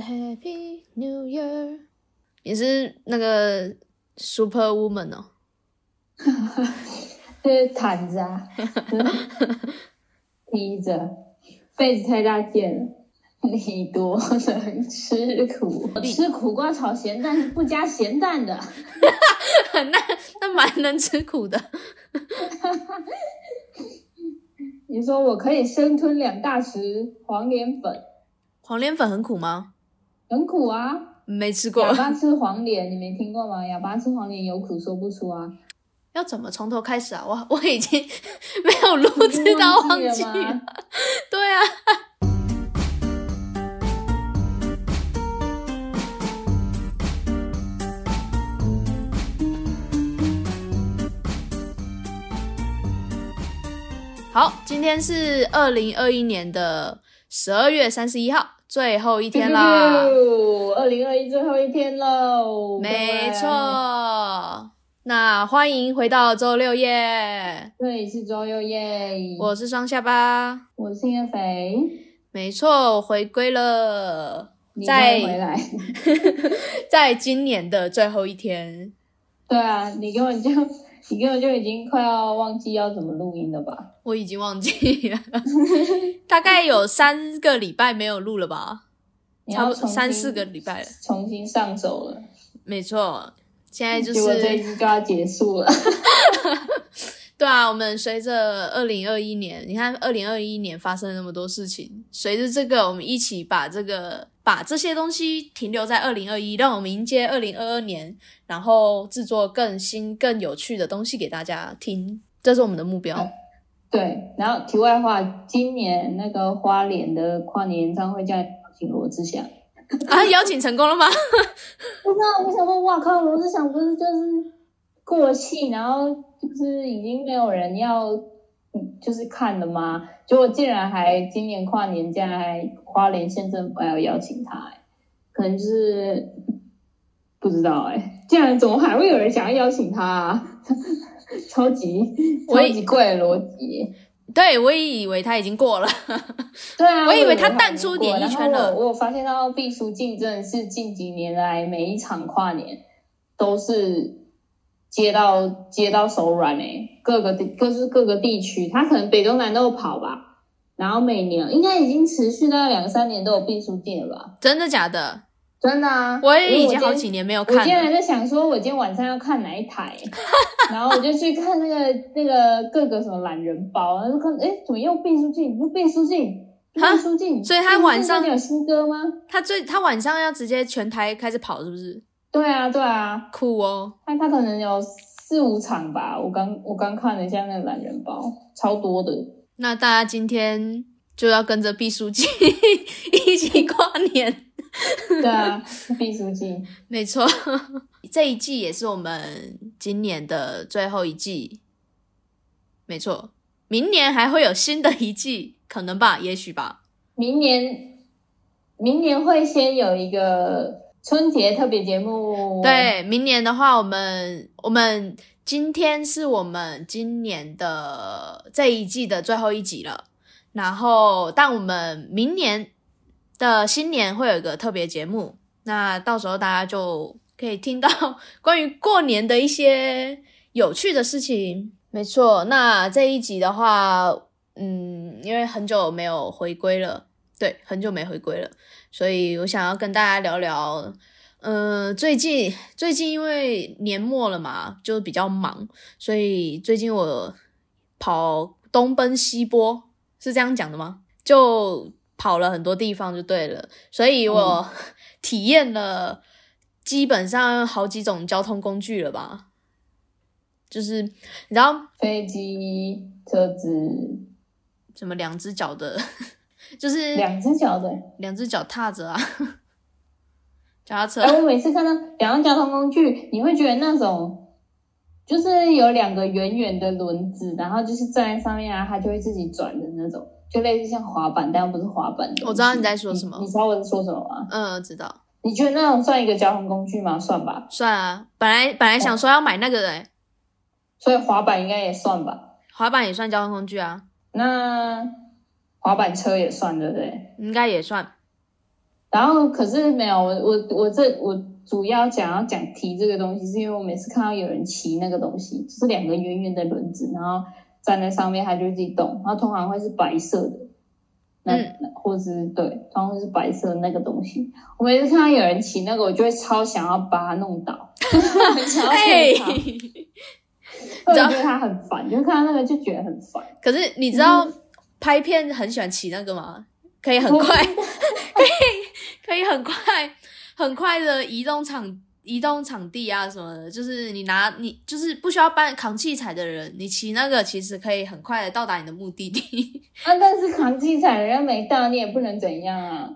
Happy New Year。你是那个 Super Woman 哦？是毯子啊，披着，被子太大件了。你多能吃苦，吃苦瓜炒咸蛋是不加咸蛋的，那那蛮能吃苦的。你说我可以生吞两大匙黄连粉，黄连粉很苦吗？很苦啊，没吃过。哑巴吃黄连，你没听过吗？哑巴吃黄连有苦说不出啊。要怎么从头开始啊？我 我已经 没有录制到忘记了。对啊。好，今天是二零二一年的十二月三十一号，最后一天啦！二零二一最后一天喽！没错，那欢迎回到周六夜，这里是周六夜，我是双下巴，我是叶肥，没错，回归了，再回来，在今年的最后一天，对啊，你根本就。你根本就已经快要忘记要怎么录音了吧？我已经忘记了，大概有三个礼拜没有录了吧？差不多三四个礼拜了，重新上手了。没错，现在就是这一季就要结束了。对啊，我们随着二零二一年，你看二零二一年发生了那么多事情，随着这个，我们一起把这个把这些东西停留在二零二一，让我们迎接二零二二年，然后制作更新、更有趣的东西给大家听，这是我们的目标。对，然后题外话，今年那个花莲的跨年演唱会叫邀请罗志祥啊，邀请成功了吗？不知道，我想说，哇靠，罗志祥不是就是过气，然后。就是已经没有人要，就是看了吗？结果竟然还今年跨年，竟然还花莲县政府要邀请他，可能就是不知道哎，竟然怎么还会有人想要邀请他？啊？超级超级怪的逻辑。对，我也以为他已经过了。对啊，我以为他淡出演艺圈了。我有发现到毕书尽真的是近几年来每一场跨年都是。接到接到手软哎，各个地各是各个地区，他可能北中南都有跑吧，然后每年应该已经持续大概两三年都有毕书尽了吧？真的假的？真的啊！我也已经好几年没有看。我今天还在想说，我今天晚上要看哪一台，然后我就去看那个那个各个什么懒人包，然后看哎，怎么又毕书尽？又毕书尽？毕书尽？所以他晚上有新歌吗？他最他晚上要直接全台开始跑，是不是？对啊，对啊，酷哦！他他可能有四五场吧，我刚我刚看了一下那个懒人包，超多的。那大家今天就要跟着毕书尽 一起跨年。对啊，毕书尽，没错。这一季也是我们今年的最后一季，没错。明年还会有新的一季，可能吧，也许吧。明年，明年会先有一个。春节特别节目，对，明年的话，我们我们今天是我们今年的这一季的最后一集了。然后，但我们明年的新年会有一个特别节目，那到时候大家就可以听到 关于过年的一些有趣的事情。没错，那这一集的话，嗯，因为很久没有回归了，对，很久没回归了。所以我想要跟大家聊聊，呃，最近最近因为年末了嘛，就比较忙，所以最近我跑东奔西波，是这样讲的吗？就跑了很多地方就对了，所以我 体验了基本上好几种交通工具了吧，就是你知道飞机、车子，什么两只脚的。就是两只脚的，两只脚踏着啊，脚踏车。哎，我每次看到两个交通工具，你会觉得那种就是有两个圆圆的轮子，然后就是站在上面啊，它就会自己转的那种，就类似像滑板，但又不是滑板。我知道你在说什么，你知道我在说什么吗？嗯，知道。你觉得那种算一个交通工具吗？算吧，算啊。本来本来想说要买那个的，所以滑板应该也算吧。滑板也算交通工具啊。那。滑板车也算对不对？应该也算。然后可是没有我我我这我主要想要讲提这个东西，是因为我每次看到有人骑那个东西，就是两个圆圆的轮子，然后站在上面，它就自己动，然后通常会是白色的，那、或是对，通常会是白色的那个东西。我每次看到有人骑那个，我就会超想要把它弄倒，很 想要哎骗他，我觉得它很烦，就看到那个就觉得很烦。可是你知道拍片很喜欢骑那个吗？可以很快，可 以可以很快很快的移动场移动场地啊什么的，就是你拿你就是不需要搬扛器材的人，你骑那个其实可以很快的到达你的目的地。啊，但是扛器材人家没到，你也不能怎样啊。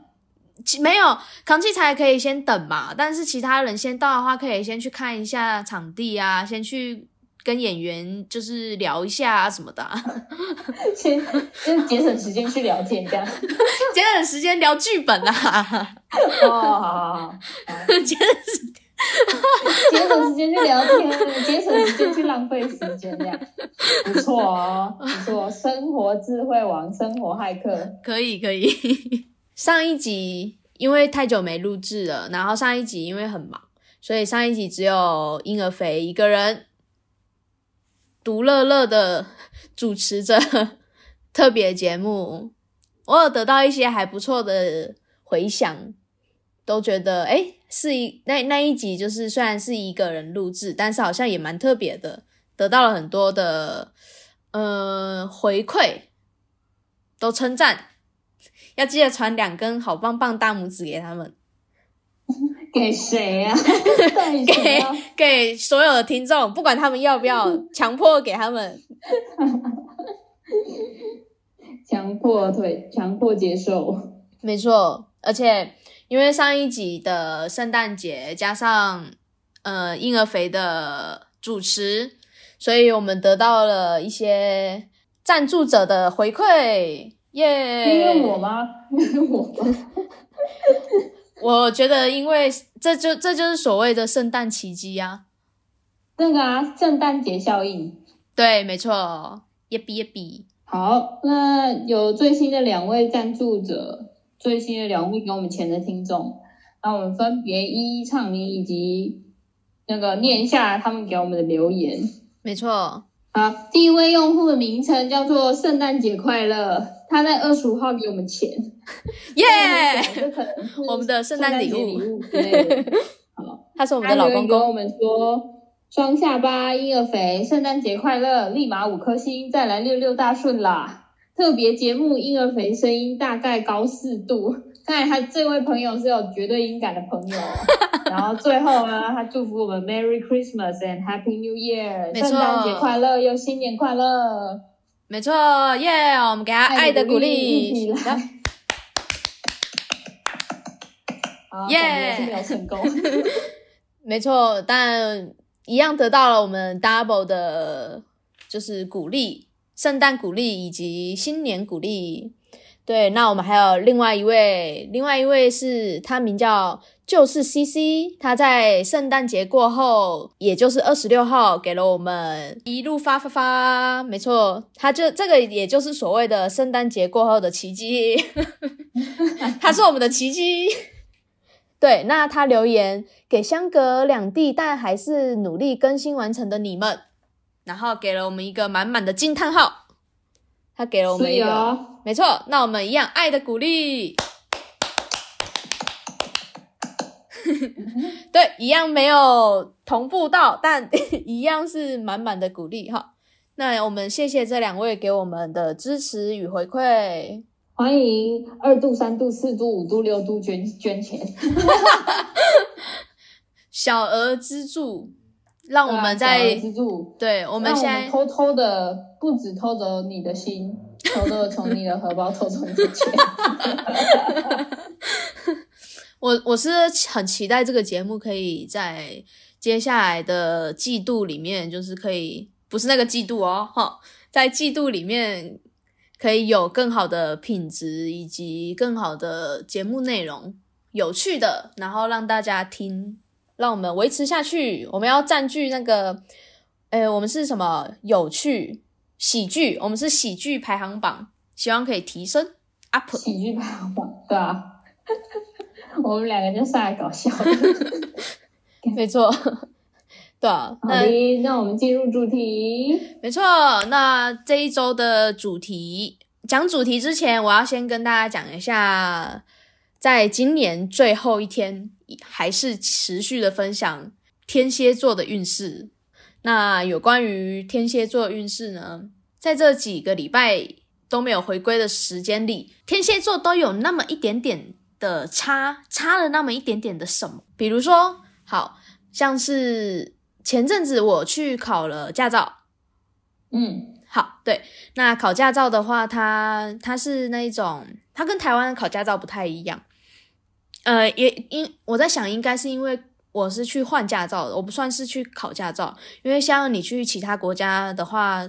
其没有扛器材可以先等嘛，但是其他人先到的话，可以先去看一下场地啊，先去跟演员就是聊一下啊什么的、啊，先就是节省时间去聊天这样。节省时间聊剧本啊，哦，好好好，节省时间节省时间去聊天，节省时间去浪费时间，这样不错哦，不错。生活智慧王，生活骇客，可以可以。上一集因为太久没录制了，然后上一集因为很忙，所以上一集只有婴儿肥一个人独乐乐的主持着特别节目。我有得到一些还不错的回响，都觉得诶是一那那一集就是虽然是一个人录制，但是好像也蛮特别的，得到了很多的呃回馈，都称赞。要记得传两根好棒棒大拇指给他们，给谁啊？到底谁给要给所有的听众，不管他们要不要，强迫给他们。强迫对，强迫接受。没错，而且因为上一集的圣诞节加上呃婴儿肥的主持，所以我们得到了一些赞助者的回馈，耶、因为我吗？因为我吗？我觉得，因为这就这就是所谓的圣诞奇迹啊！那个啊，圣诞节效应。对，没错，耶比耶比，好，那有最新的两位赞助者，最新的两位给我们钱的听众，那我们分别一一唱名以及那个念一下他们给我们的留言。没错，好，第一位用户的名称叫做圣诞节快乐，他在二十五号给我们钱，耶、我们的圣诞礼物。好，他是我我们的。老公公，我们说双下巴婴儿肥，圣诞节快乐，立马五颗星，再来六六大顺啦！特别节目婴儿肥声音大概高四度，看来他这位朋友是有绝对音感的朋友哦。然后最后呢，他祝福我们 Merry Christmas and Happy New Year，圣诞节快乐又新年快乐！没错，耶、我们给他爱的鼓一励耶没有成功。没错，但一样得到了我们 double 的，就是鼓励，圣诞鼓励以及新年鼓励。对，那我们还有另外一位，另外一位是他名叫就是 CC，他在圣诞节过后，也就是二十六号，给了我们一路发发发。没错，他就这个也就是所谓的圣诞节过后的奇迹，他是我们的奇迹。对，那他留言给相隔两地但还是努力更新完成的你们，然后给了我们一个满满的惊叹号。他给了我们一是个，哦，没错，那我们一样爱的鼓励。对，一样没有同步到，但 一样是满满的鼓励哈。那我们谢谢这两位给我们的支持与回馈。欢迎二度、三度、四度、五度、六度捐捐钱，小额资助，让我们在资助，对我我们现在偷偷的，不止偷走你的心，偷偷的从你的荷包偷走你的钱。我我是很期待这个节目可以在接下来的季度里面，就是可以不是那个季度哦，哈，在季度里面可以有更好的品质以及更好的节目内容，有趣的，然后让大家听，让我们维持下去。我们要占据那个，呃，我们是什么有趣喜剧？我们是喜剧排行榜，希望可以提升 up。喜剧排行榜，对啊。我们两个就上来搞笑的。没错，对啊，好那我们进入主题。没错，那这一周的主题，讲主题之前，我要先跟大家讲一下，在今年最后一天，还是持续的分享天蝎座的运势。那有关于天蝎座的运势呢，在这几个礼拜都没有回归的时间里，天蝎座都有那么一点点的差，差了那么一点点的什么，比如说，好像是前阵子我去考了驾照。嗯好，对，那考驾照的话，它它是那一种，它跟台湾的考驾照不太一样。呃，也因我在想，应该是因为我是去换驾照的，我不算是去考驾照。因为像你去其他国家的话，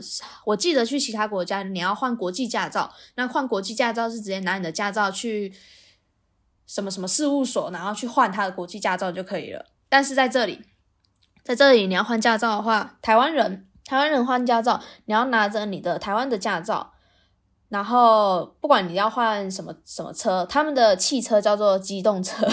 我记得去其他国家你要换国际驾照，那换国际驾照是直接拿你的驾照去什么什么事务所，然后去换他的国际驾照就可以了。但是在这里，在这里你要换驾照的话，台湾人台湾人换驾照，你要拿着你的台湾的驾照，然后不管你要换什么什么车，他们的汽车叫做机动车，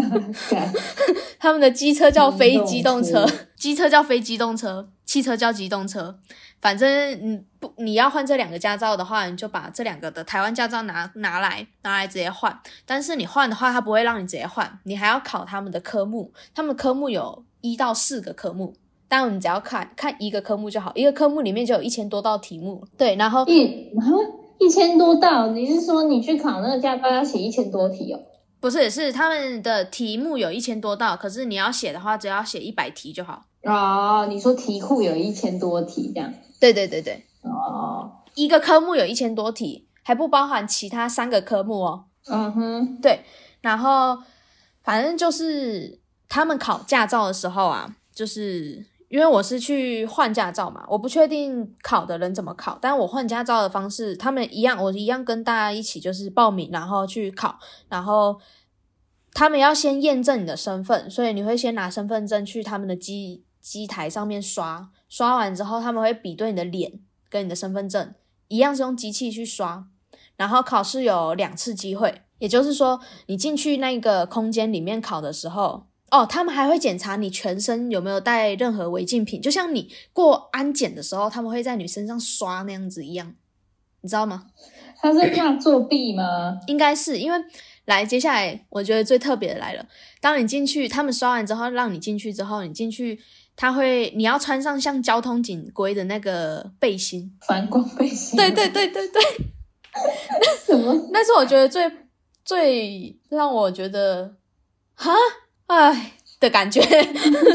他们的机车叫非机动车机车，叫非机动车，汽车叫机动车。反正你不你要换这两个驾照的话，你就把这两个的台湾驾照拿拿来拿来直接换。但是你换的话，他不会让你直接换，你还要考他们的科目。他们科目有一到四个科目，但你只要看看一个科目就好，一个科目里面就有一千多道题目。对，然后一啊一千多道，你是说你去考那个驾照要写一千多题哦？不是是他们的题目有一千多道，可是你要写的话，只要写一百题就好。哦，你说题库有一千多题这样？对对对对，哦，一个科目有一千多题，还不包含其他三个科目哦。嗯哼，对，然后反正就是他们考驾照的时候啊，就是因为我是去换驾照嘛，我不确定考的人怎么考，但我换驾照的方式，他们一样，我一样跟大家一起就是报名，然后去考，然后他们要先验证你的身份，所以你会先拿身份证去他们的机机台上面刷，刷完之后他们会比对你的脸跟你的身份证，一样是用机器去刷，然后考试有两次机会，也就是说，你进去那个空间里面考的时候，哦，他们还会检查你全身有没有带任何违禁品，就像你过安检的时候，他们会在你身上刷那样子一样，你知道吗？他是怕作弊吗？应该是因为来，接下来我觉得最特别的来了。当你进去，他们刷完之后，让你进去之后，你进去，他会你要穿上像交通警规的那个背心。反光背心？对对对对对，什么？那是我觉得最最让我觉得哈哎的感觉，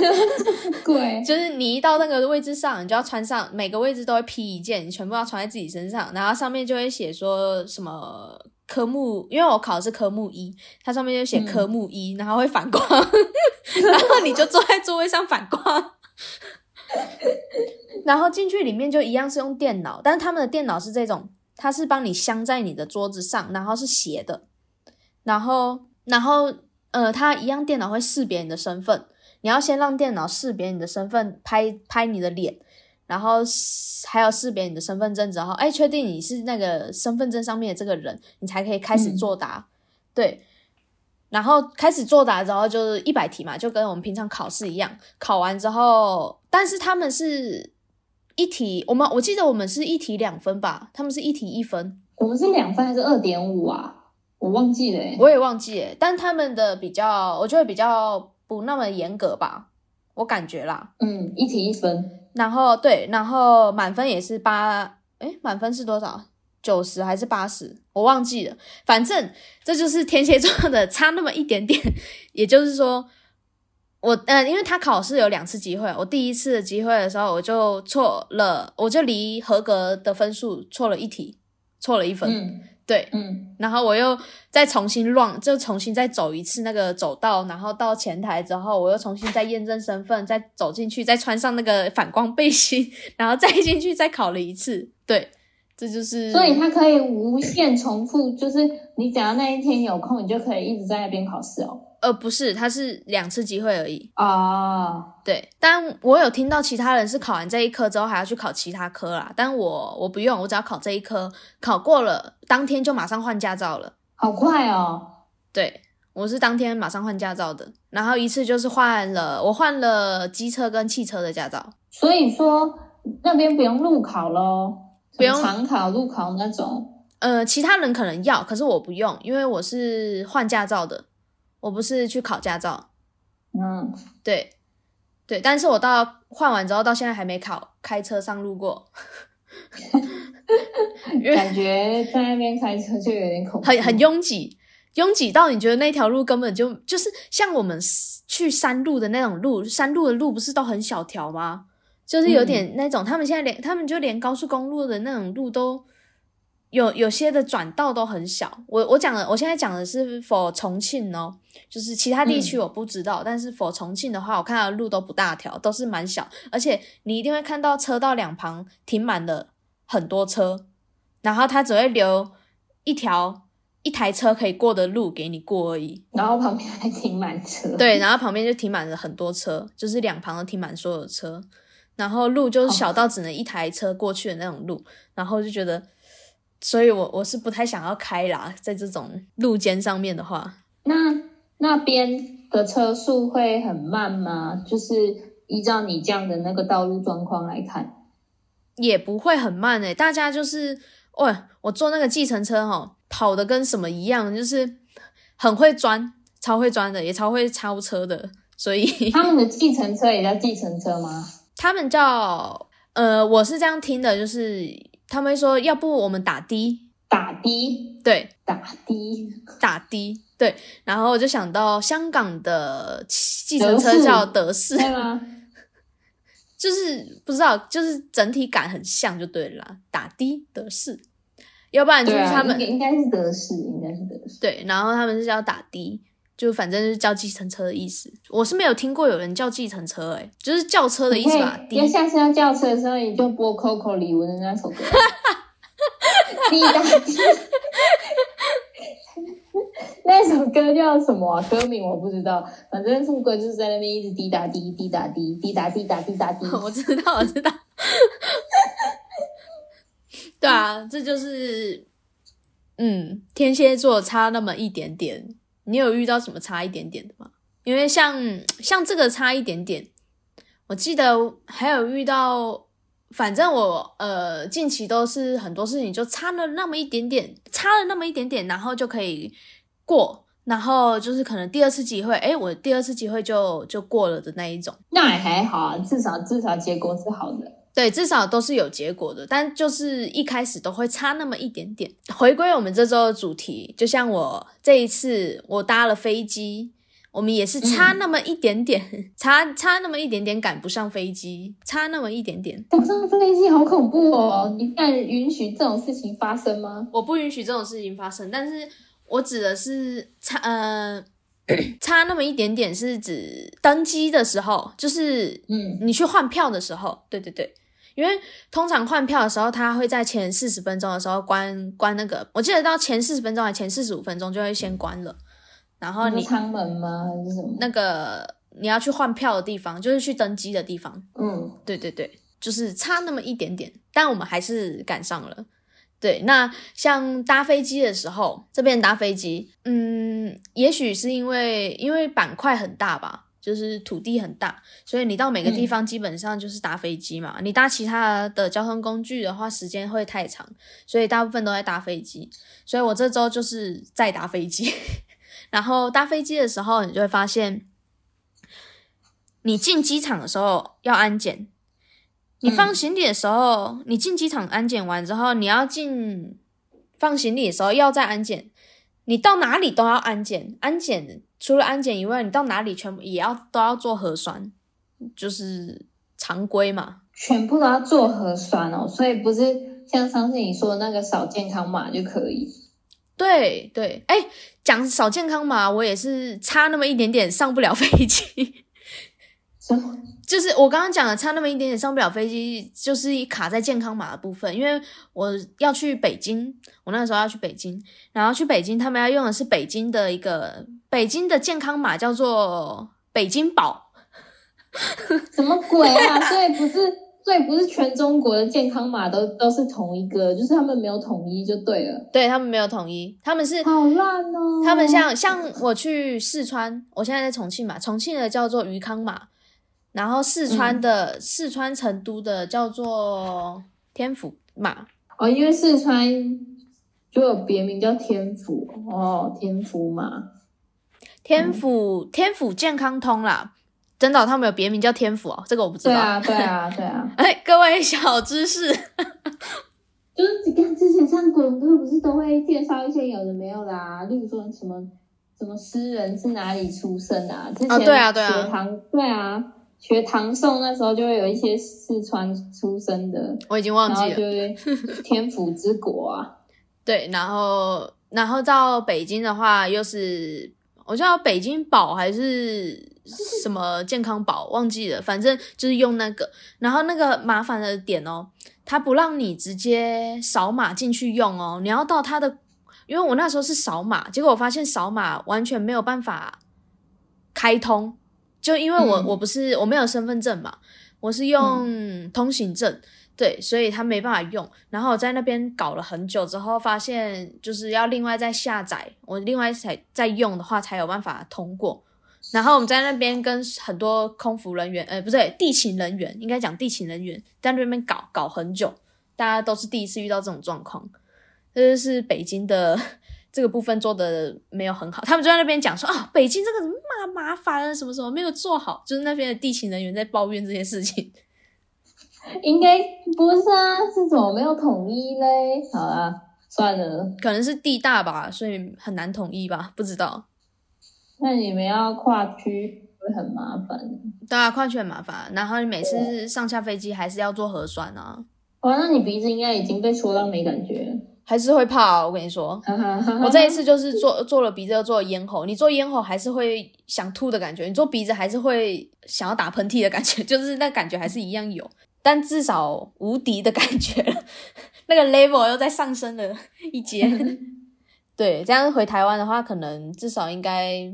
鬼？就是你一到那个位置上，你就要穿上每个位置都会披一件，你全部要穿在自己身上，然后上面就会写说什么科目，因为我考的是科目一，它上面就写科目一，然后会反光，然后你就坐在座位上反光。然后进去里面就一样是用电脑，但是他们的电脑是这种，它是帮你镶在你的桌子上，然后是斜的，然后然后呃，它一样电脑会识别你的身份，你要先让电脑识别你的身份，拍拍你的脸，然后还有识别你的身份证之后，哎，确定你是那个身份证上面的这个人，你才可以开始作答。对，然后开始作答之后就是一百题嘛，就跟我们平常考试一样。考完之后，但是他们是一题，我们我记得我们是一题两分吧，他们是一题一分，我们是两分还是二点五啊？我忘记了、欸。我也忘记了，但他们的比较，我觉得比较不那么严格吧，我感觉啦。嗯，一题一分。然后对，然后满分也是八，诶，满分是多少？九十还是八十？我忘记了。反正这就是天蝎座的差那么一点点。也就是说，我呃，因为他考试有两次机会，我第一次的机会的时候我就错了，我就离合格的分数错了一题，错了一分。嗯对，嗯然后我又再重新 run，就重新再走一次那个走道，然后到前台之后，我又重新再验证身份，再走进去，再穿上那个反光背心，然后再进去再考了一次。对，这就是所以它可以无限重复，就是你只要那一天有空，你就可以一直在那边考试哦。呃不是，他是两次机会而已。啊，对，但我有听到其他人是考完这一科之后还要去考其他科啦，但我我不用，我只要考这一科，考过了当天就马上换驾照了。好快哦！对我是当天马上换驾照的，然后一次就是换了，我换了机车跟汽车的驾照。所以说那边不用路考咯，不用常考、路考那种。呃，其他人可能要，可是我不用，因为我是换驾照的，我不是去考驾照。嗯，对，对，但是我到换完之后，到现在还没考开车上路过，感觉在那边开车就有点恐怖。很很拥挤，拥挤到你觉得那条路根本就就是像我们去山路的那种路，山路的路不是都很小条吗？就是有点那种，他们现在连他们就连高速公路的那种路都有有些的转道都很小。我我讲的，我现在讲的是否重庆哦，就是其他地区我不知道，但是否重庆的话，我看到的路都不大条，都是蛮小，而且你一定会看到车道两旁停满了很多车，然后它只会留一条一台车可以过的路给你过而已。然后旁边还停满车。对，然后旁边就停满了很多车，就是两旁都停满所有车，然后路就是小到只能一台车过去的那种路，然后就觉得，所以我我是不太想要开啦，在这种路肩上面的话，那那边的车速会很慢吗？就是依照你这样的那个道路状况来看，也不会很慢诶、大家就是，喂，我坐那个计程车哈，跑的跟什么一样，就是很会钻，超会钻的，也超会超车的，所以 他们的计程车也叫计程车吗？他们叫呃，我是这样听的，就是他们会说，要不我们打的，打的，对，打的，打的，对，然后我就想到香港的计程车叫德士，对吗？就是不知道，就是整体感很像就对了啦，打的德士，要不然就是他们应该应该是德士，应该是德士。对，然后他们是叫打的，就反正就是叫计程车的意思。我是没有听过有人叫计程车、欸，就是叫车的意思吧？因为的，下次要叫车的时候，你就播 Coco 李玟的那首歌，滴答滴。那首歌叫什么、啊？歌名我不知道，反正副歌就是在那边一直滴答滴滴答滴滴答滴答滴答滴。我知道，我知道。对啊，这就是，嗯，天蝎座差那么一点点。你有遇到什么差一点点的吗？因为像像这个差一点点，我记得还有遇到，反正我呃近期都是很多事情就差了那么一点点，差了那么一点点，然后就可以过，然后就是可能第二次机会，诶，我第二次机会就就过了的那一种。那也还好啊，至少至少结果是好的。对，至少都是有结果的，但就是一开始都会差那么一点点。回归我们这周的主题，就像我这一次我搭了飞机，我们也是差那么一点点，差差那么一点点赶不上飞机，差那么一点点。赶不上飞机好恐怖哦！你敢允许这种事情发生吗？我不允许这种事情发生，但是我指的是差呃差那么一点点，是指登机的时候，就是嗯，你去换票的时候，对对对，因为通常换票的时候，他会在前四十分钟的时候关关那个，我记得到前四十分钟还前四十五分钟就会先关了，然后你你舱门吗？还是什么？那个你要去换票的地方，就是去登机的地方，嗯，对对对，就是差那么一点点，但我们还是赶上了。对，那像搭飞机的时候，这边搭飞机，嗯，也许是因为因为板块很大吧，就是土地很大，所以你到每个地方基本上就是搭飞机嘛。你搭其他的交通工具的话，时间会太长，所以大部分都在搭飞机。所以我这周就是在搭飞机，然后搭飞机的时候，你就会发现，你进机场的时候要安检，你放行李的时候，你进机场安检完之后，你要进放行李的时候要再安检，你到哪里都要安检。安检除了安检以外，你到哪里全部也要都要做核酸，就是常规嘛。全部都要做核酸哦，所以不是像上次你说的那个扫健康码就可以。对对，哎，讲扫健康码，我也是差那么一点点上不了飞机。什么？就是我刚刚讲的，差那么一点点上不了飞机，就是卡在健康码的部分。因为我要去北京，我那时候要去北京，然后去北京，他们要用的是北京的一个北京的健康码，叫做北京宝。什么鬼啊？所以不是所以不是全中国的健康码都都是同一个，就是他们没有统一就对了。对他们没有统一，他们是好烂哦！他们像像我去四川，我现在在重庆嘛，重庆的叫做余康码，然后四川的、四川成都的叫做天府嘛。哦，因为四川就有别名叫天府哦，天府嘛，天府、天府健康通啦。真的，他们有别名叫天府哦，这个我不知道。对啊，对啊，对啊。哎，各位小知识，就是你看之前上广播不是都会介绍一些有的没有的啊，例如说什么什么诗人是哪里出生啊？之前对啊，对啊，学堂对啊，学唐宋那时候就会有一些四川出生的，我已经忘记了，就是 天府之国啊。对，然后然后到北京的话，又是我叫北京宝还是？什么健康宝忘记了，反正就是用那个，然后那个麻烦的点哦，他不让你直接扫码进去用哦，你要到他的，因为我那时候是扫码，结果我发现扫码完全没有办法开通，就因为我我不是我没有身份证嘛，我是用通行证，对，所以他没办法用，然后我在那边搞了很久之后，发现就是要另外再下载，我另外才再用的话才有办法通过。然后我们在那边跟很多空服人员，呃，不对，地勤人员，应该讲地勤人员，在那边搞搞很久，大家都是第一次遇到这种状况，这就是北京的这个部分做的没有很好。他们就在那边讲说啊，北京这个怎么麻麻烦啊，什么什么没有做好，就是那边的地勤人员在抱怨这些事情。应该不是啊，是怎么没有统一嘞？好啊，算了，可能是地大吧，所以很难统一吧，不知道。那你们要跨区会很麻烦，对啊，跨区很麻烦。然后你每次上下飞机还是要做核酸啊。哦，那你鼻子应该已经被戳到没感觉，还是会怕？我跟你说，我这一次就是做做了鼻子，又做了咽喉。你做咽喉还是会想吐的感觉，你做鼻子还是会想要打喷嚏的感觉，就是那感觉还是一样有，但至少无敌的感觉，那个 level 又在上升了一阶。对，这样回台湾的话，可能至少应该。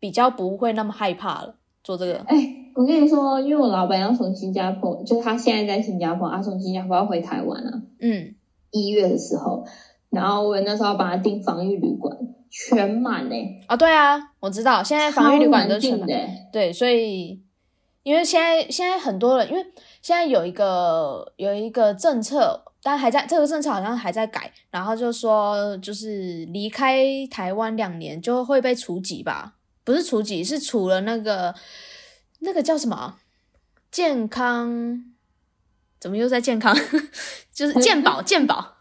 比较不会那么害怕了，做这个。哎，我跟你说，因为我老板要从新加坡，就是他现在在新加坡，他从新加坡要回台湾啊。嗯，一月的时候，然后我那时候帮他订防疫旅馆，全满嘞。啊，对啊，我知道，现在防疫旅馆都全满。对，所以因为现在现在很多人，因为现在有一个有一个政策，但还在这个政策好像还在改，然后就说就是离开台湾两年就会被除籍吧。不是除籍，是除了那个那个叫什么健康？怎么又在健康？就是鉴宝，鉴宝。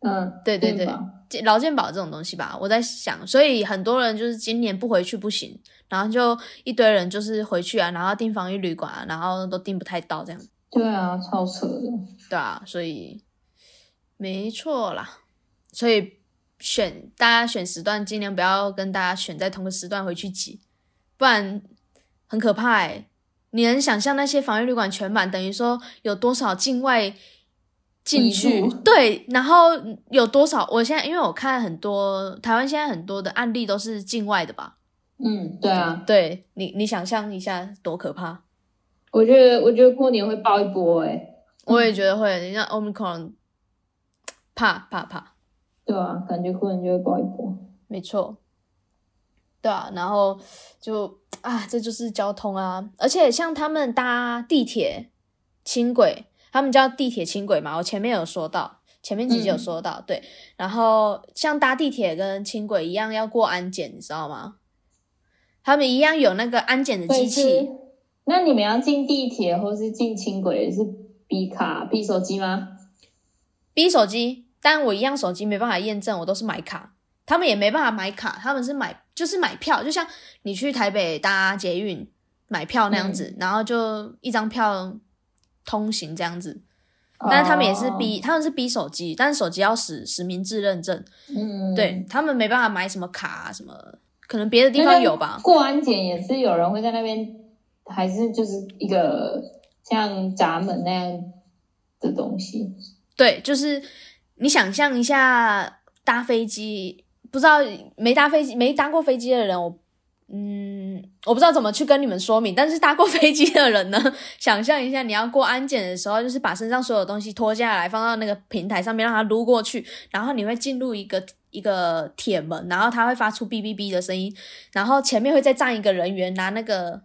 嗯，对对对，劳健保这种东西吧。我在想，所以很多人就是今年不回去不行，然后就一堆人就是回去啊，然后订防疫旅馆啊，然后都订不太到这样。对啊，超扯的。对啊，所以没错啦，所以。选大家选时段，尽量不要跟大家选在同个时段回去挤，不然很可怕哎！你能想象那些防疫旅馆全满，等于说有多少境外进去？对，然后有多少？我现在因为我看很多台湾现在很多的案例都是境外的吧？嗯，对啊，对你你想象一下多可怕！我觉得我觉得过年会爆一波哎，我也觉得会，你像 Omicron，怕怕怕。对啊，感觉过年就会爆一波。没错，对啊，然后就啊，这就是交通啊，而且像他们搭地铁、轻轨，他们叫地铁轻轨嘛，我前面有说到，前面几集有说到，对。然后像搭地铁跟轻轨一样要过安检，你知道吗？他们一样有那个安检的机器。那你们要进地铁或是进轻轨是 B 卡、B 手机吗？B 手机。但我一样手机没办法验证，我都是买卡，他们也没办法买卡，他们是买就是买票，就像你去台北搭捷运买票那样子，然后就一张票通行这样子。但是他们也是逼，他们是逼手机，但是手机要实实名制认证。嗯，对他们没办法买什么卡什么，可能别的地方有吧。过安检也是有人会在那边，还是就是一个像闸门那样的东西。对，就是。你想象一下搭飞机，不知道没搭飞机、没搭过飞机的人，我嗯，嗯，我不知道怎么去跟你们说明，但是搭过 飞机的人呢，想象一下，你要过安检的时候，就是把身上所有东西脱下来，放到那个平台上面，让它撸过去，然后你会进入一个一个铁门，然后它会发出哔哔哔的声音，然后前面会再站一个人员拿那个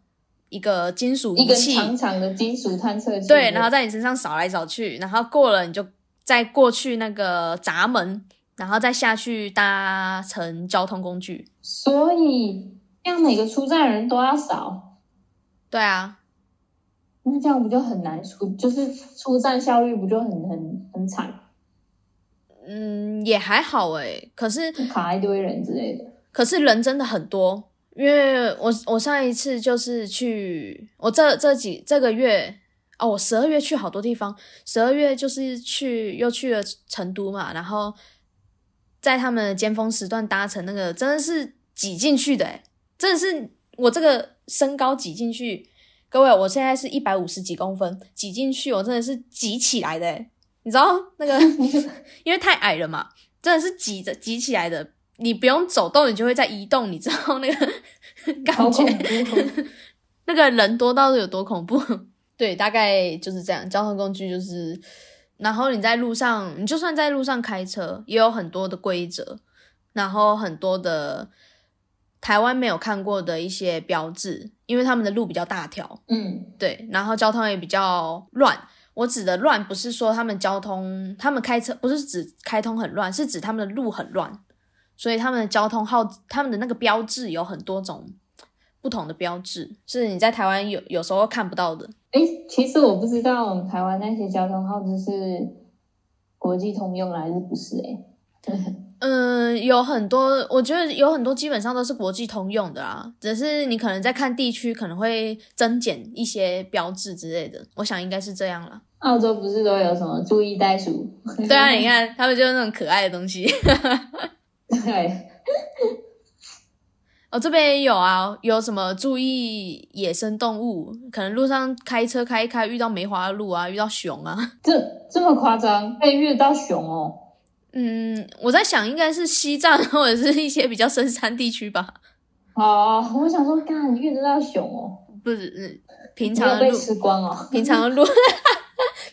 一个金属仪器，长长的金属探测器，对，然后在你身上扫来扫去，然后过了你就再过去那个闸门，然后再下去搭乘交通工具。所以这样每个出站的人都要扫，对啊，那这样不就很难出？就是出站效率不就很很很惨，嗯，也还好诶，可是卡一堆人之类的。可是人真的很多，因为我我上一次就是去，我这这几这个月哦，我十二月去好多地方，十二月就是去又去了成都嘛，然后在他们的尖峰时段搭乘那个真的是挤进去的，诶真的是我这个身高挤进去，各位，我现在是一百五十几公分，挤进去我真的是挤起来的，诶你知道那个 因为太矮了嘛，真的是挤着挤起来的。你不用走动，你就会在移动，你知道那个 感觉！那个人多到底有多恐怖？对，大概就是这样。交通工具就是，然后你在路上，你就算在路上开车，也有很多的规则，然后很多的台湾没有看过的一些标志，因为他们的路比较大条，嗯，对，然后交通也比较乱。我指的乱不是说他们交通，他们开车不是指开通很乱，是指他们的路很乱，所以他们的交通号，他们的那个标志有很多种不同的标志，是你在台湾有有时候看不到的。哎，其实我不知道台湾那些交通号志是国际通用的还是不是、欸？哎，嗯，有很多，我觉得有很多基本上都是国际通用的啦，只是你可能在看地区可能会增减一些标志之类的，我想应该是这样了。澳洲不是都有什么注意袋鼠？对啊，你看他们就是那种可爱的东西。对，哦，这边也有啊，有什么注意野生动物，可能路上开车开一开遇到梅花鹿啊，遇到熊啊。这这么夸张，可以遇到熊哦？嗯，我在想应该是西藏或者是一些比较深山地区吧，哦，我想说，干遇得到熊哦？不是嗯平常的路，吃光哦？平常的路，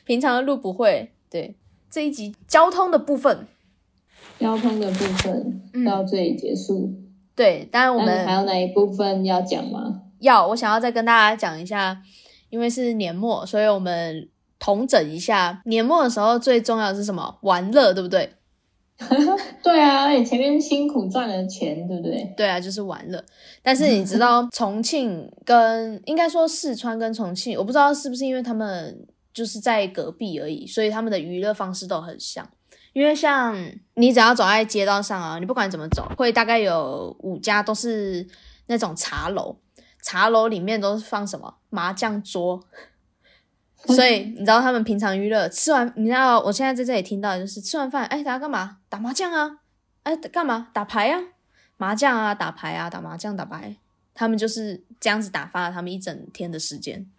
平常的路不会。对，这一集交通的部分，交通的部分嗯到这里结束。对，当然我们还有哪一部分要讲吗？要我想要再跟大家讲一下，因为是年末，所以我们统整一下年末的时候最重要的是什么？玩乐，对不对？对啊，你前面辛苦赚了钱，对不对？对啊，就是玩乐。但是你知道重庆跟应该说四川跟重庆，我不知道是不是因为他们就是在隔壁而已，所以他们的娱乐方式都很像。因为像你只要走在街道上啊，你不管怎么走，会大概有五家都是那种茶楼，茶楼里面都是放什么麻将桌。所以你知道他们平常娱乐，吃完你知道我现在在这里听到的就是吃完饭，哎，大家干嘛？打麻将啊？哎，干嘛？打牌啊？麻将啊，打牌啊，打麻将，打牌，他们就是这样子打发了他们一整天的时间，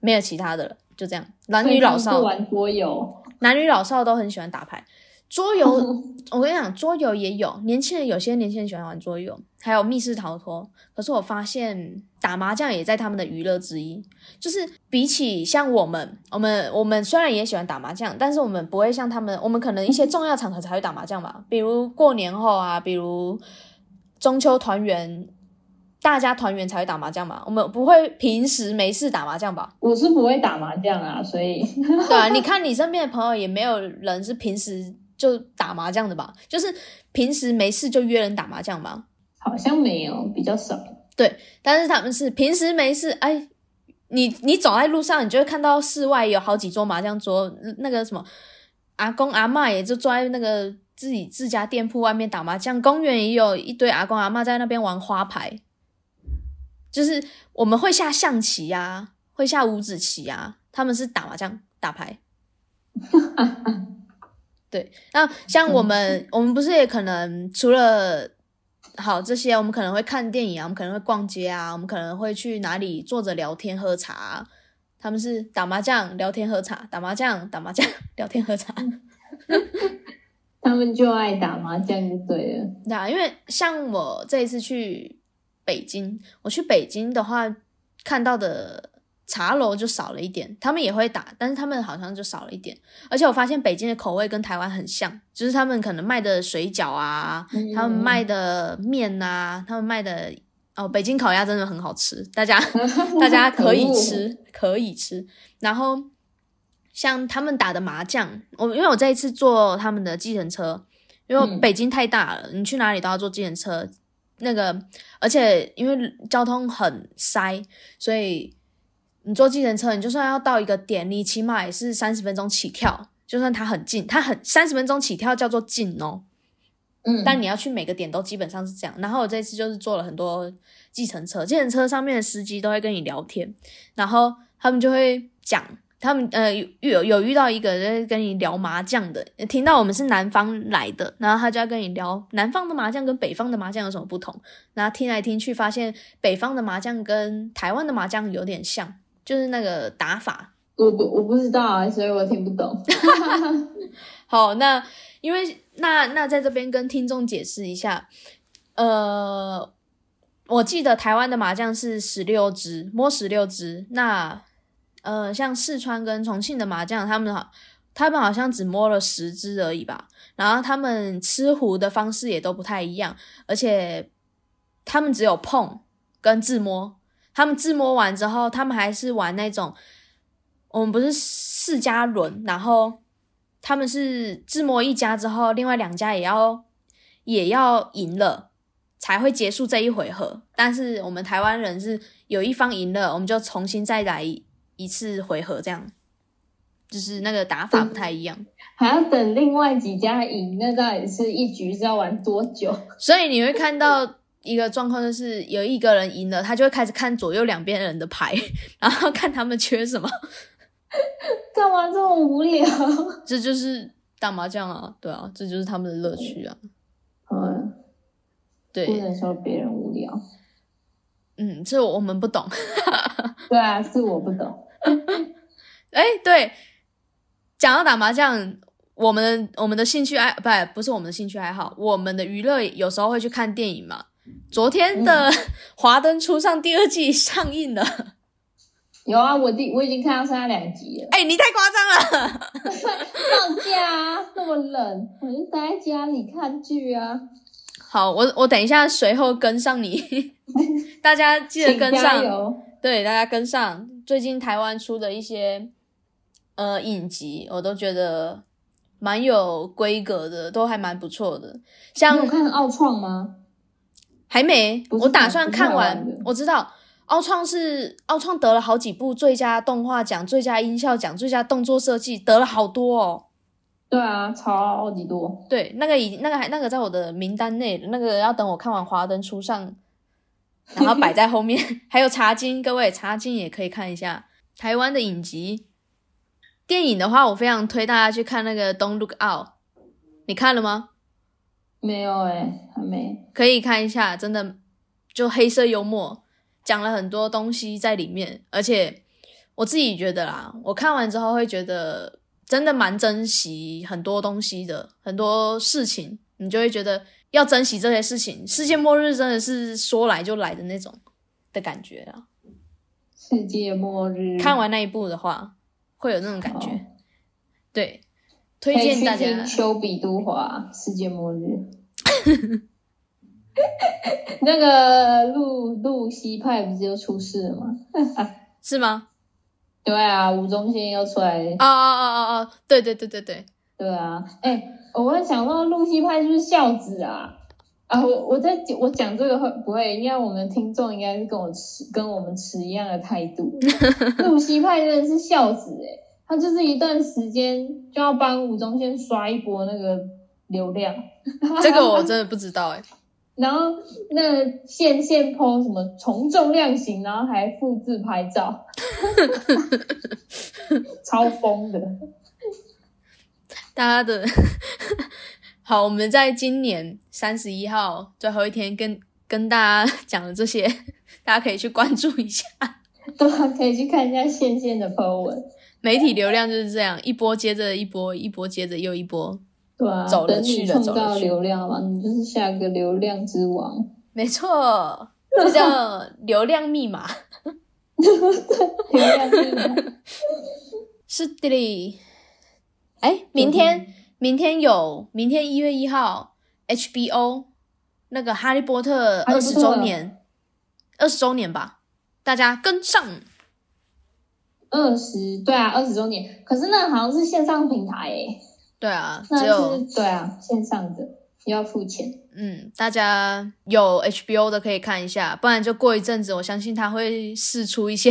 没有其他的了，就这样。男女老少，不玩桌游，男女老少都很喜欢打牌。桌游，我跟你讲，桌游也有年轻人，有些年轻人喜欢玩桌游，还有密室逃脱。可是我发现打麻将也在他们的娱乐之一，就是比起像我们，我们我们虽然也喜欢打麻将，但是我们不会像他们，我们可能一些重要场合才会打麻将吧，比如过年后啊，比如中秋团圆，大家团圆才会打麻将嘛。我们不会平时没事打麻将吧？我是不会打麻将啊，所以对啊，你看你身边的朋友也没有人是平时就打麻将的吧？就是平时没事就约人打麻将吧。好像没有，比较少。对但是他们是平时没事，哎，你你走在路上，你就会看到室外有好几桌麻将桌，那个什么阿公阿嬷也就坐在那个自己自家店铺外面打麻将，公园也有一堆阿公阿嬷在那边玩花牌，就是我们会下象棋呀、会下五子棋呀、他们是打麻将打牌。对，那像我们，我们不是也可能除了好这些，我们可能会看电影啊，我们可能会逛街啊，我们可能会去哪里坐着聊天喝茶啊、他们是打麻将、聊天、喝茶，打麻将、打麻将、聊天、喝茶。他们就爱打麻将就对了。对啊，因为像我这一次去北京，我去北京的话，看到的茶楼就少了一点，他们也会打，但是他们好像就少了一点。而且我发现北京的口味跟台湾很像，就是他们可能卖的水饺啊，他们卖的面啊，他们卖的哦，北京烤鸭真的很好吃，大家 大家可以吃，可以吃。然后像他们打的麻将，我因为我这一次坐他们的计程车，因为北京太大了，你去哪里都要坐计程车。那个，而且因为交通很塞，所以你坐计程车，你就算要到一个点，你起码也是三十分钟起跳。就算它很近，它很三十分钟起跳叫做近哦。嗯，但你要去每个点都基本上是这样。然后我这次就是坐了很多计程车，计程车上面的司机都会跟你聊天，然后他们就会讲。他们呃有有有遇到一个在跟你聊麻将的，听到我们是南方来的，然后他就要跟你聊南方的麻将跟北方的麻将有什么不同。然后听来听去，发现北方的麻将跟台湾的麻将有点像，就是那个打法。我不我不知道啊，所以我听不懂。好，那因为那那在这边跟听众解释一下，呃，我记得台湾的麻将是十六支，摸十六支，那。呃，像四川跟重庆的麻将，他们好，他们好像只摸了十只而已吧。然后他们吃胡的方式也都不太一样，而且他们只有碰跟自摸。他们自摸完之后，他们还是玩那种，我们不是四家轮，然后他们是自摸一家之后，另外两家也要也要赢了才会结束这一回合。但是我们台湾人是有一方赢了，我们就重新再来。一次回合这样，就是那个打法不太一样，还要等另外几家赢，那到底是一局是要玩多久？所以你会看到一个状况，就是有一个人赢了，他就会开始看左右两边人的牌，然后看他们缺什么。干嘛这么无聊？这就是打麻将啊，对啊，这就是他们的乐趣啊。嗯，对，不能说别人无聊。嗯，这我们不懂。对啊，是我不懂。哎，对，讲到打麻将，我们我们的兴趣爱不不是我们的兴趣爱好，我们的娱乐有时候会去看电影嘛。昨天的《华灯初上》第二季上映了。有啊，我第我已经看到剩下两集了。哎，你太夸张了！放假啊，那么冷，我就待在家里看剧啊。好，我我等一下随后跟上你，大家记得跟上。对，大家跟上。最近台湾出的一些呃影集，我都觉得蛮有规格的，都还蛮不错的。像有看奥创吗？还没，我打算看完。我知道奥创是奥创得了好几部最佳动画奖、最佳音效奖、最佳动作设计，得了好多哦。对啊，超级多。对，那个已那个还那个在我的名单内，那个要等我看完《华灯初上》，然后摆在后面。还有《茶经》，各位《茶经》也可以看一下台湾的影集。电影的话，我非常推大家去看那个《Don't Look Out》，你看了吗？没有哎，还没。可以看一下，真的就黑色幽默，讲了很多东西在里面，而且我自己觉得啦，我看完之后会觉得。真的蛮珍惜很多东西的，很多事情，你就会觉得要珍惜这些事情。世界末日真的是说来就来的那种的感觉啊！世界末日，看完那一部的话，会有那种感觉。对，推荐大家。丘比都华《世界末日》。那个露露西派不是又出事了吗？是吗？对啊，吴宗宪又出来啊啊啊啊啊！对对对对对，对啊！哎，我会想到露西派是不是孝子啊？啊，我我在我讲这个会不会？应该我们听众应该是跟我持跟我们持一样的态度。露西派真的是孝子哎，他就是一段时间就要帮吴宗宪刷一波那个流量。这个我真的不知道哎。然后那线线 PO 什么从重量型，然后还复制拍照，超疯的。大家的好，我们在今年三十一号最后一天跟跟大家讲的这些，大家可以去关注一下，对，可以去看一下线线的 PO 文。媒体流量就是这样，一波接着一波，一波接着又一波。对啊，等你创造流量嘛，你就是下个流量之王。没错，这叫流量密码。流量密码。是的哩。哎，明天明天有明天一月一号，HBO 那个《哈利波特》二十周年，二十周年吧，大家跟上。二十对啊，二十周年。可是那好像是线上平台诶。对啊，只那有是对啊，线上的要付钱。嗯，大家有 HBO 的可以看一下，不然就过一阵子，我相信他会试出一些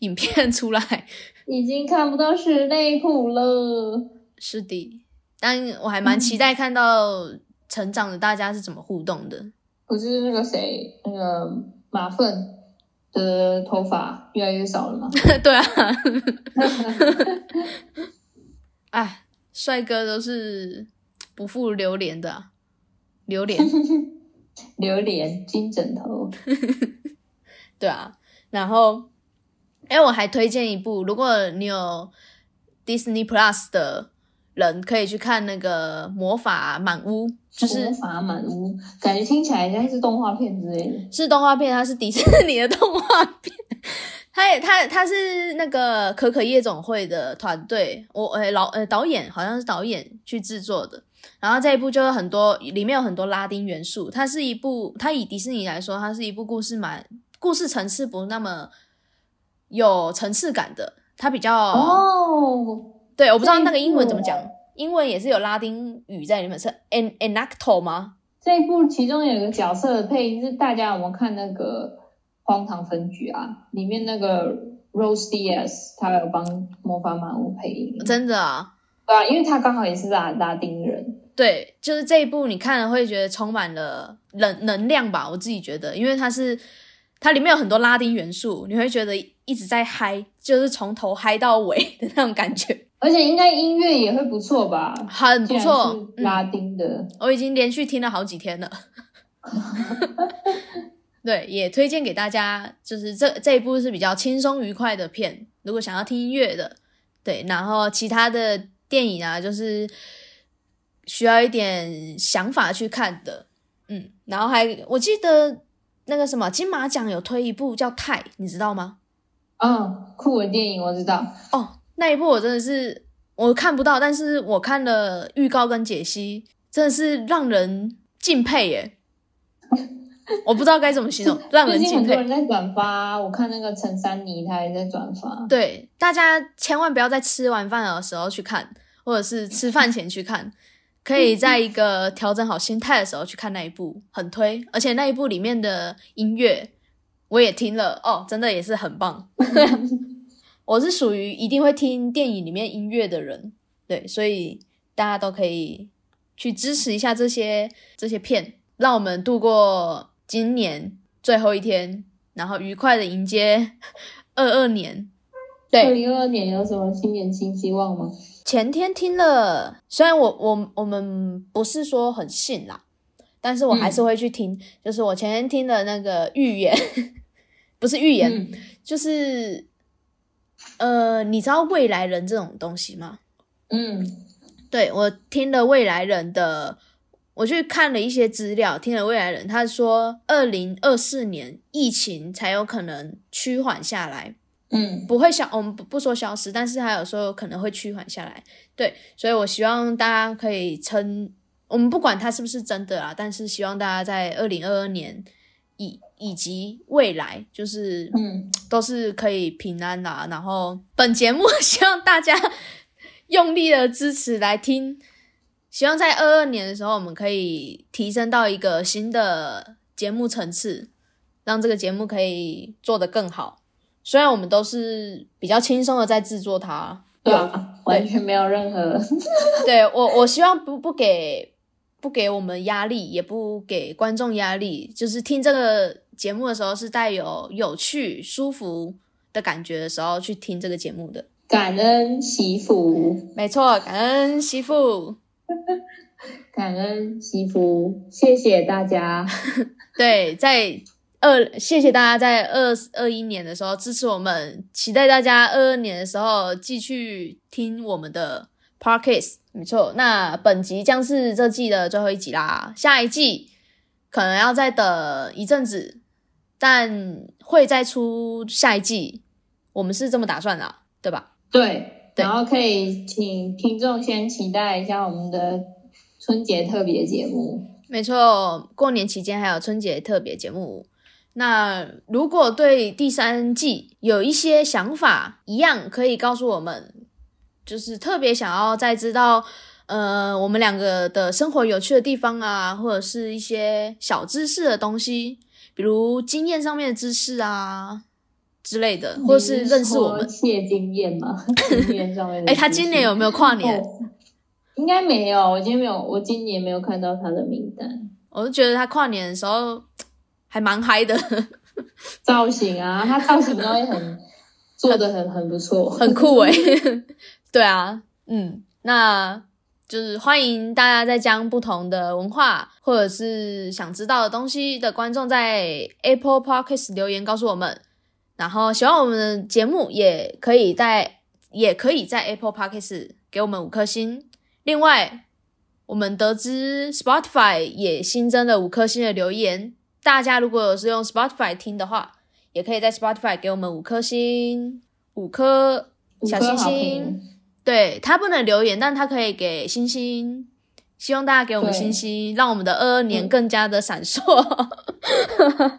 影片出来。已经看不到室内裤了。是的，但我还蛮期待看到成长的大家是怎么互动的。不是那个谁，那个马粪的头发越来越少了吗？对啊，哎，帅哥都是不负流年的啊、榴莲。榴莲金枕头，对啊，然后，哎，我还推荐一部，如果你有 Disney Plus 的人，可以去看那个《魔法满屋》，就是魔法满屋，感觉听起来像是动画片之类的。是动画片，它是迪士尼的动画片。它也它它是那个可可夜总会的团队，我呃老呃导演好像是导演去制作的。然后这一部就是很多里面有很多拉丁元素，它是一部它以迪士尼来说，它是一部故事蛮故事层次不那么有层次感的，它比较哦，对，我不知道那个英文怎么讲，英文也是有拉丁语在里面，是 en enacto 吗？这一部其中有一个角色的配音是大家有没有看那个《荒唐分局》啊？里面那个 Rose Diaz，他有帮魔法满屋配音。真的啊，对啊，因为他刚好也是拉拉丁人。对，就是这一部你看了会觉得充满了能能量吧，我自己觉得，因为它是它里面有很多拉丁元素，你会觉得一直在嗨，就是从头嗨到尾的那种感觉，而且应该音乐也会不错吧？很不错。拉嗯，丁的，我已经连续听了好几天了。对，也推荐给大家，就是这这一部是比较轻松愉快的片，如果想要听音乐的，对，然后其他的电影啊，就是需要一点想法去看的，嗯，然后还我记得那个什么金马奖有推一部叫《泰》，你知道吗？嗯，酷的电影我知道。哦，那一部我真的是我看不到，但是我看了预告跟解析，真的是让人敬佩耶。我不知道该怎么形容，让人敬佩。人在转发，我看那个陈珊妮她也在转发。对，大家千万不要在吃完饭的时候去看，或者是吃饭前去看，可以在一个调整好心态的时候去看那一部，很推。而且那一部里面的音乐我也听了，哦，真的也是很棒。我是属于一定会听电影里面音乐的人，对，所以大家都可以去支持一下这些这些片，让我们度过今年最后一天，然后愉快的迎接二二年。对，二零二二年有什么新年新希望吗？前天听了，虽然我我我们不是说很信啦，但是我还是会去听。就是我前天听的那个预言，不是预言，嗯就是呃，你知道未来人这种东西吗？嗯对我听了未来人的，我去看了一些资料，听了未来人，他说二零二四年疫情才有可能趋缓下来，嗯不会消，我们不不说消失，但是还有时候可能会趋缓下来。对，所以我希望大家可以撑，我们不管它是不是真的啊，但是希望大家在二零二二年以以及未来，就是嗯，都是可以平安啦、然后本节目 希望大家用力的支持来听，希望在二二年的时候，我们可以提升到一个新的节目层次，让这个节目可以做得更好。虽然我们都是比较轻松的在制作它，对啊，完全没有任何。对我，我希望不不给不给我们压力，也不给观众压力，就是听这个节目的时候是带有有趣、舒服的感觉的时候去听这个节目的。感恩媳妇，没错，感恩媳妇。感恩媳妇，谢谢大家。对，在二谢谢大家在二二一年的时候支持我们，期待大家二二年的时候继续听我们的 podcast。没错，那本集将是这季的最后一集啦，下一季可能要再等一阵子但会再出下一季，我们是这么打算的，对吧？对，对然后可以请听众先期待一下我们的春节特别节目。没错，过年期间还有春节特别节目。那如果对第三季有一些想法，一样可以告诉我们，就是特别想要再知道，呃，我们两个的生活有趣的地方啊，或者是一些小知识的东西，比如经验上面的知识啊之类的，或是认识我们。谢经验吗？经验上面的哎，他今年有没有跨年？哦应该没有，我今天没有，我今年没有看到他的名单。我就觉得他跨年的时候 还蛮嗨的。造型啊，他造型都会很做的很很不错，很酷诶、对啊，嗯，那就是欢迎大家再将不同的文化或者是想知道的东西的观众在 Apple Podcast 留言告诉我们。然后喜欢我们的节目，也可以在也可以在 Apple Podcast 给我们五颗星。另外，我们得知 Spotify 也新增了五颗星的留言，大家如果是用 Spotify 听的话，也可以在 Spotify 给我们五颗星，五颗小星星评。对他不能留言，但他可以给星星。希望大家给我们对星星，让我们的二二年嗯更加的闪烁。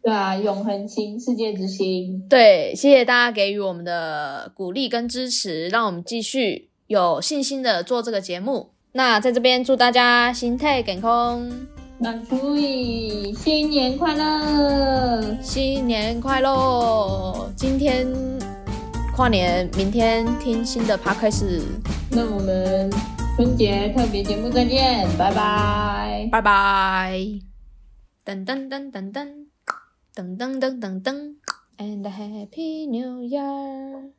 对啊，永恒星，世界之星，对，谢谢大家给予我们的鼓励跟支持，让我们继续有信心的做这个节目。那在这边祝大家心态健康，那注意新年快乐！新年快乐！今天跨年，明天听新的 podcast，那我们春节特别节目再见，拜拜。拜拜！噔噔噔噔噔噔噔噔噔噔，and a happy new year！